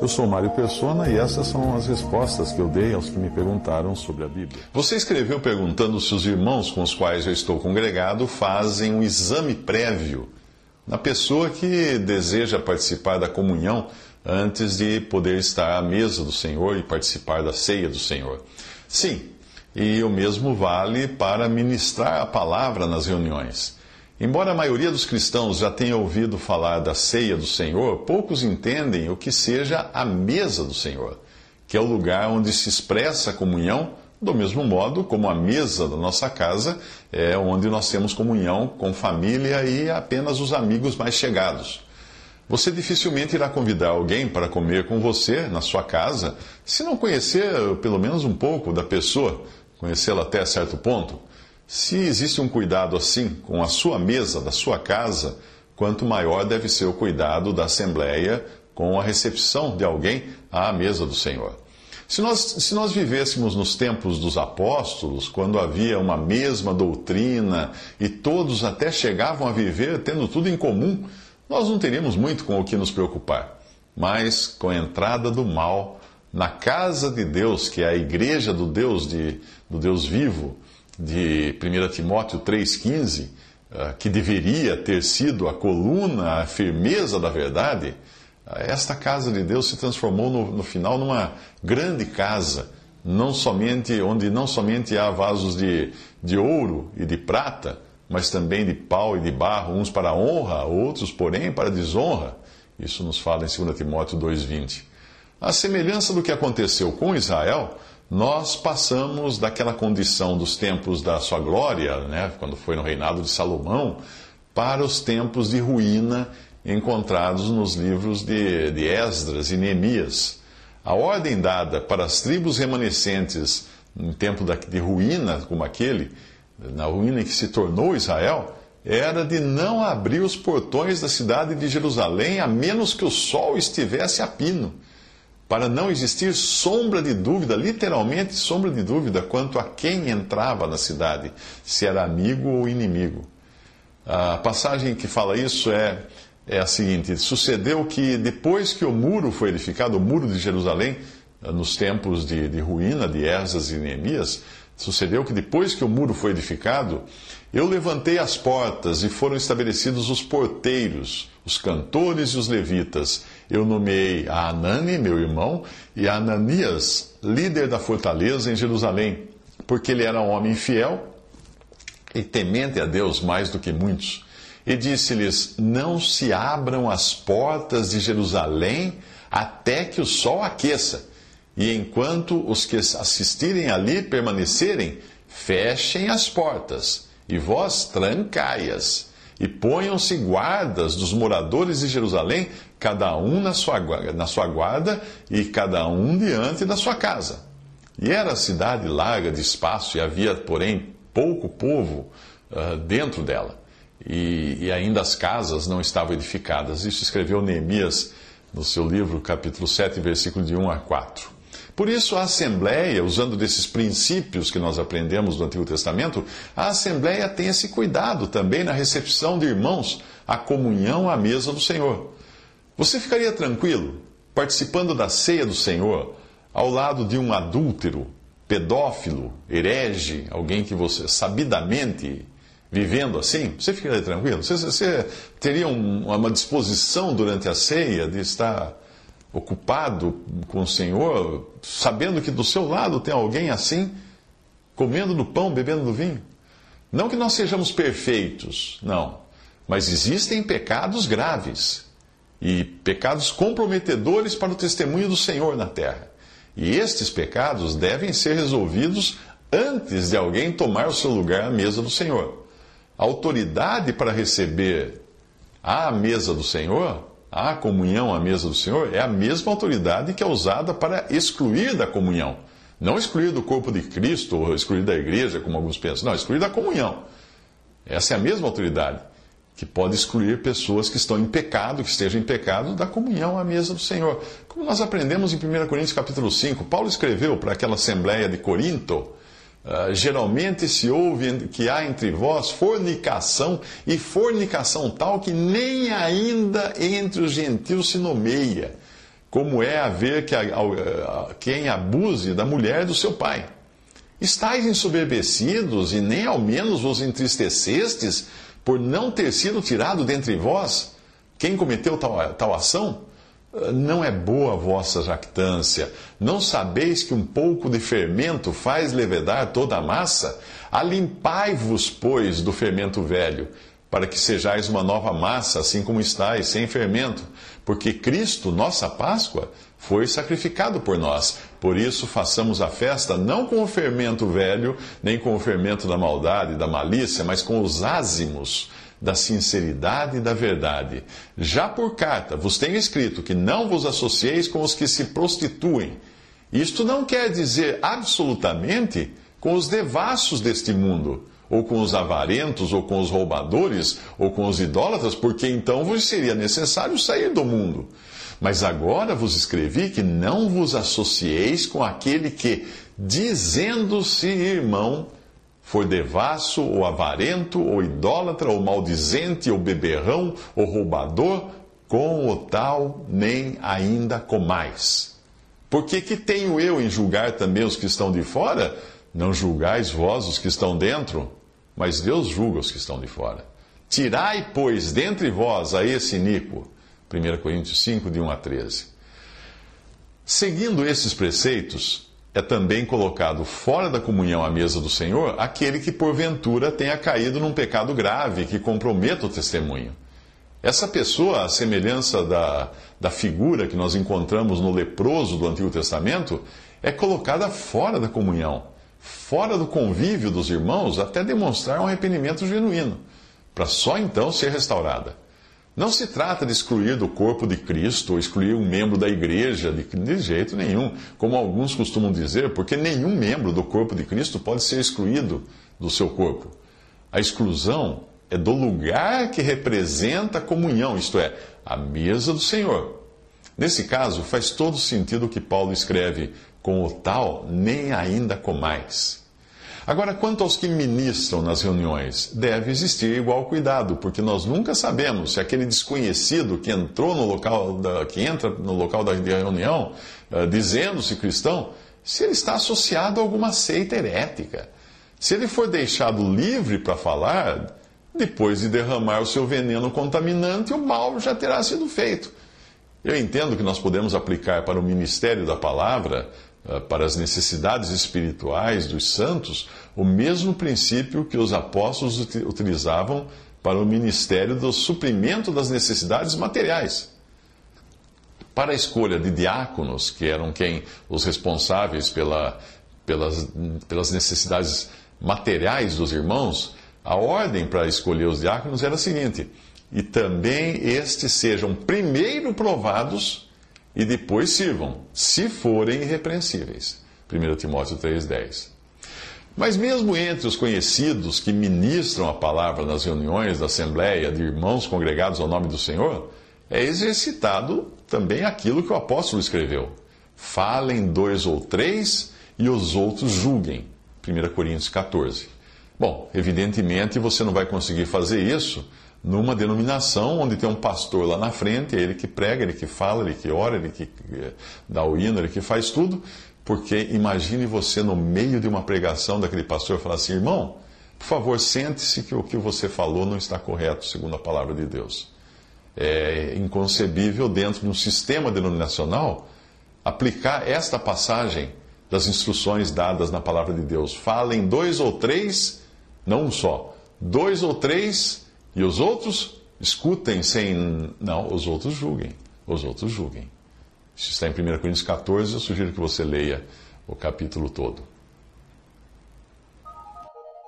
Eu sou Mário Persona e essas são as respostas que eu dei aos que me perguntaram sobre a Bíblia. Você escreveu perguntando se os irmãos com os quais eu estou congregado fazem um exame prévio na pessoa que deseja participar da comunhão antes de poder estar à mesa do Senhor e participar da ceia do Senhor. Sim, e o mesmo vale para ministrar a palavra nas reuniões. Embora a maioria dos cristãos já tenha ouvido falar da ceia do Senhor, poucos entendem o que seja a mesa do Senhor, que é o lugar onde se expressa a comunhão, do mesmo modo como a mesa da nossa casa é onde nós temos comunhão com família e apenas os amigos mais chegados. Você dificilmente irá convidar alguém para comer com você na sua casa se não conhecer pelo menos um pouco da pessoa, conhecê-la até certo ponto. Se existe um cuidado assim com a sua mesa da sua casa, quanto maior deve ser o cuidado da Assembleia com a recepção de alguém à mesa do Senhor. Se nós, se nós vivêssemos nos tempos dos apóstolos, quando havia uma mesma doutrina e todos até chegavam a viver tendo tudo em comum, nós não teríamos muito com o que nos preocupar. Mas com a entrada do mal na casa de Deus, que é a igreja do Deus, de, do Deus vivo, de 1 Timóteo 3,15, ah, que deveria ter sido a coluna, a firmeza da verdade, ah, esta casa de Deus se transformou no, no final numa grande casa, não somente, onde não somente há vasos de, de ouro e de prata, mas também de pau e de barro, uns para honra, outros, porém, para desonra. Isso nos fala em 2 Timóteo 2,20. A semelhança do que aconteceu com Israel, nós passamos daquela condição dos tempos da sua glória, né, quando foi no reinado de Salomão, para os tempos de ruína encontrados nos livros de, de Esdras e Neemias. A ordem dada para as tribos remanescentes em tempo de ruína como aquele, na ruína em que se tornou Israel, era de não abrir os portões da cidade de Jerusalém a menos que o sol estivesse a pino para não existir sombra de dúvida, literalmente sombra de dúvida, quanto a quem entrava na cidade, se era amigo ou inimigo. A passagem que fala isso é, é a seguinte: sucedeu que depois que o muro foi edificado, o muro de Jerusalém, nos tempos de, de ruína de Esas e Neemias, sucedeu que depois que o muro foi edificado, eu levantei as portas e foram estabelecidos os porteiros, os cantores e os levitas eu nomeei a Anani, meu irmão, e a Ananias, líder da fortaleza em Jerusalém, porque ele era um homem fiel e temente a Deus mais do que muitos. E disse-lhes: Não se abram as portas de Jerusalém até que o sol aqueça. E enquanto os que assistirem ali permanecerem, fechem as portas, e vós trancai-as e ponham-se guardas dos moradores de Jerusalém, cada um na sua, na sua guarda e cada um diante da sua casa. E era a cidade larga de espaço e havia, porém, pouco povo uh, dentro dela. E, e, ainda as casas não estavam edificadas. Isso escreveu Neemias no seu livro, capítulo 7, versículo de 1 a 4. Por isso, a Assembleia, usando desses princípios que nós aprendemos do Antigo Testamento, a Assembleia tem esse cuidado também na recepção de irmãos, a comunhão à mesa do Senhor. Você ficaria tranquilo participando da ceia do Senhor ao lado de um adúltero, pedófilo, herege, alguém que você sabidamente vivendo assim? Você ficaria tranquilo? Você, você teria um, uma disposição durante a ceia de estar ocupado com o Senhor, sabendo que do seu lado tem alguém assim, comendo do pão, bebendo do vinho? Não que nós sejamos perfeitos, não. Mas existem pecados graves e pecados comprometedores para o testemunho do Senhor na terra. E estes pecados devem ser resolvidos antes de alguém tomar o seu lugar à mesa do Senhor. A autoridade para receber à mesa do Senhor, a comunhão à mesa do Senhor, é a mesma autoridade que é usada para excluir da comunhão. Não excluir do corpo de Cristo ou excluir da igreja, como alguns pensam. Não, excluir da comunhão. Essa é a mesma autoridade que pode excluir pessoas que estão em pecado, que estejam em pecado, da comunhão à mesa do Senhor. Como nós aprendemos em 1 Coríntios capítulo 5, Paulo escreveu para aquela assembleia de Corinto, uh, geralmente se ouve que há entre vós fornicação, e fornicação tal que nem ainda entre os gentios se nomeia, como é haver que a, a, a, quem abuse da mulher do seu pai. Estais ensoberbecidos e nem ao menos vos entristecestes por não ter sido tirado dentre vós quem cometeu tal, tal ação? Não é boa a vossa jactância. Não sabeis que um pouco de fermento faz levedar toda a massa? Alimpai-vos, pois, do fermento velho, para que sejais uma nova massa, assim como estáis, sem fermento. Porque Cristo, nossa Páscoa, foi sacrificado por nós. Por isso, façamos a festa não com o fermento velho, nem com o fermento da maldade da malícia, mas com os ázimos da sinceridade e da verdade. Já por carta vos tenho escrito que não vos associeis com os que se prostituem. Isto não quer dizer absolutamente com os devassos deste mundo, ou com os avarentos, ou com os roubadores, ou com os idólatras, porque então vos seria necessário sair do mundo. Mas agora vos escrevi que não vos associeis com aquele que, dizendo-se irmão, for devasso, ou avarento, ou idólatra, ou maldizente, ou beberrão, ou roubador, com o tal nem ainda comais. Porque que tenho eu em julgar também os que estão de fora? Não julgais vós os que estão dentro, mas Deus julga os que estão de fora. Tirai, pois, dentre vós a esse iníquo 1 Coríntios 5, de 1 a 13. Seguindo esses preceitos, é também colocado fora da comunhão à mesa do Senhor aquele que porventura tenha caído num pecado grave que comprometa o testemunho. Essa pessoa, à semelhança da, da figura que nós encontramos no leproso do Antigo Testamento, é colocada fora da comunhão, fora do convívio dos irmãos, até demonstrar um arrependimento genuíno, para só então ser restaurada. Não se trata de excluir do corpo de Cristo ou excluir um membro da igreja, de, de, jeito nenhum, como alguns costumam dizer, porque nenhum membro do corpo de Cristo pode ser excluído do seu corpo. A exclusão é do lugar que representa a comunhão, isto é, a mesa do Senhor. Nesse caso, faz todo sentido o que Paulo escreve: com o tal, nem ainda comais. Agora, quanto aos que ministram nas reuniões, deve existir igual cuidado, porque nós nunca sabemos se aquele desconhecido que entrou no local da, que entra no local da reunião, uh, dizendo-se cristão, se ele está associado a alguma seita herética. Se ele for deixado livre para falar, depois de derramar o seu veneno contaminante, o mal já terá sido feito. Eu entendo que nós podemos aplicar para o ministério da palavra para as necessidades espirituais dos santos o mesmo princípio que os apóstolos utilizavam para o ministério do suprimento das necessidades materiais. Para a escolha de diáconos, que eram quem os responsáveis pela, pelas, pelas necessidades materiais dos irmãos, a ordem para escolher os diáconos era a seguinte: e também estes sejam primeiro provados e depois sirvam, se forem irrepreensíveis. 1 Timóteo 3,10. Mas mesmo entre os conhecidos que ministram a palavra nas reuniões da Assembleia de irmãos congregados ao nome do Senhor, é exercitado também aquilo que o apóstolo escreveu. Falem dois ou três e os outros julguem. 1 Coríntios 14. Bom, evidentemente você não vai conseguir fazer isso numa denominação onde tem um pastor lá na frente, é ele que prega, ele que fala, ele que ora, ele que eh, dá o hino, ele que faz tudo, porque imagine você no meio de uma pregação daquele pastor falar assim, irmão, por favor, sente-se que o que você falou não está correto, segundo a palavra de Deus. É inconcebível, dentro de um sistema denominacional, aplicar esta passagem das instruções dadas na palavra de Deus. Falem dois ou três, não um só, dois ou três e os outros escutem sem. Não, os outros julguem. Os outros julguem. Isso está em 1 Coríntios 14, eu sugiro que você leia o capítulo todo.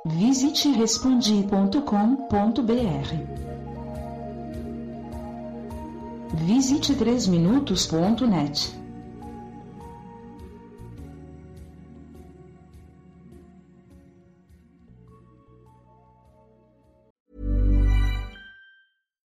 Visite respondi.com.br. Visite 3minutos.net.